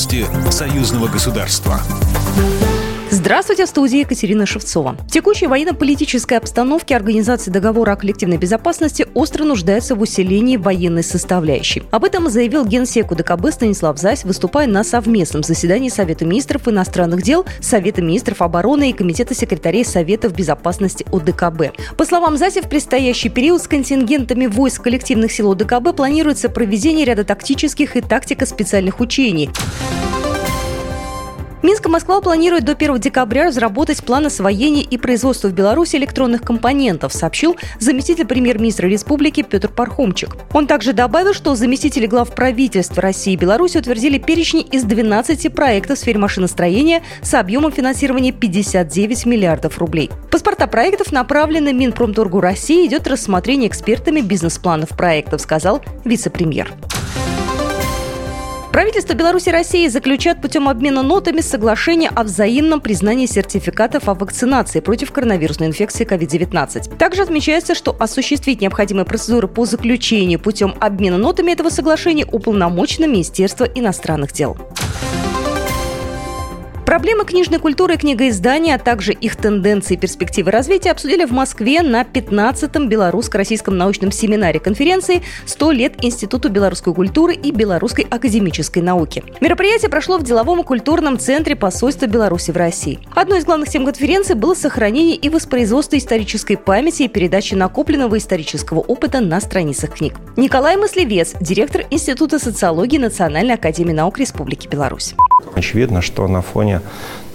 Новости союзного государства. Здравствуйте, в студии Екатерина Шевцова. В текущей военно-политической обстановке Организация договора о коллективной безопасности остро нуждается в усилении военной составляющей. Об этом заявил генсек УДКБ Станислав Зась, выступая на совместном заседании Совета министров иностранных дел, Совета министров обороны и Комитета секретарей Советов безопасности ОДКБ. По словам Заси, в предстоящий период с контингентами войск коллективных сил ОДКБ планируется проведение ряда тактических и тактико-специальных учений. Минск и Москва планируют до 1 декабря разработать план освоения и производства в Беларуси электронных компонентов, сообщил заместитель премьер-министра республики Петр Пархомчик. Он также добавил, что заместители глав правительств России и Беларуси утвердили перечни из 12 проектов в сфере машиностроения с объемом финансирования 59 миллиардов рублей. Паспорта проектов направлены Минпромторгу России идет рассмотрение экспертами бизнес-планов проектов, сказал вице-премьер. Правительство Беларуси и России заключат путем обмена нотами соглашение о взаимном признании сертификатов о вакцинации против коронавирусной инфекции COVID-19. Также отмечается, что осуществить необходимые процедуры по заключению путем обмена нотами этого соглашения уполномочено Министерство иностранных дел. Проблемы книжной культуры и книгоиздания, а также их тенденции и перспективы развития обсудили в Москве на 15-м Белорусско-Российском научном семинаре конференции «100 лет Институту белорусской культуры и белорусской академической науки». Мероприятие прошло в деловом и культурном центре посольства Беларуси в России. Одной из главных тем конференции было сохранение и воспроизводство исторической памяти и передача накопленного исторического опыта на страницах книг. Николай Маслевец, директор Института социологии Национальной академии наук Республики Беларусь. Очевидно, что на фоне,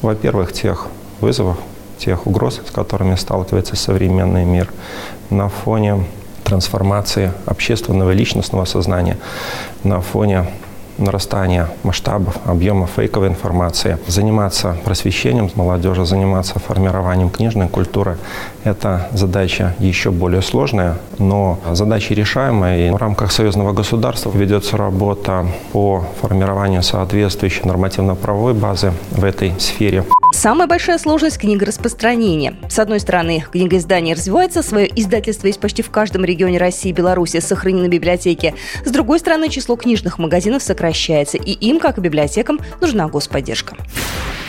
во-первых, тех вызовов, тех угроз, с которыми сталкивается современный мир, на фоне трансформации общественного личностного сознания, на фоне нарастания масштабов, объемов фейковой информации. Заниматься просвещением молодежи, заниматься формированием книжной культуры – это задача еще более сложная, но задача решаемая. И в рамках союзного государства ведется работа по формированию соответствующей нормативно-правовой базы в этой сфере. Самая большая сложность – книгораспространения. С одной стороны, книгоиздание развивается, свое издательство есть почти в каждом регионе России и Беларуси, сохранены библиотеки. С другой стороны, число книжных магазинов сокращается, и им, как и библиотекам, нужна господдержка.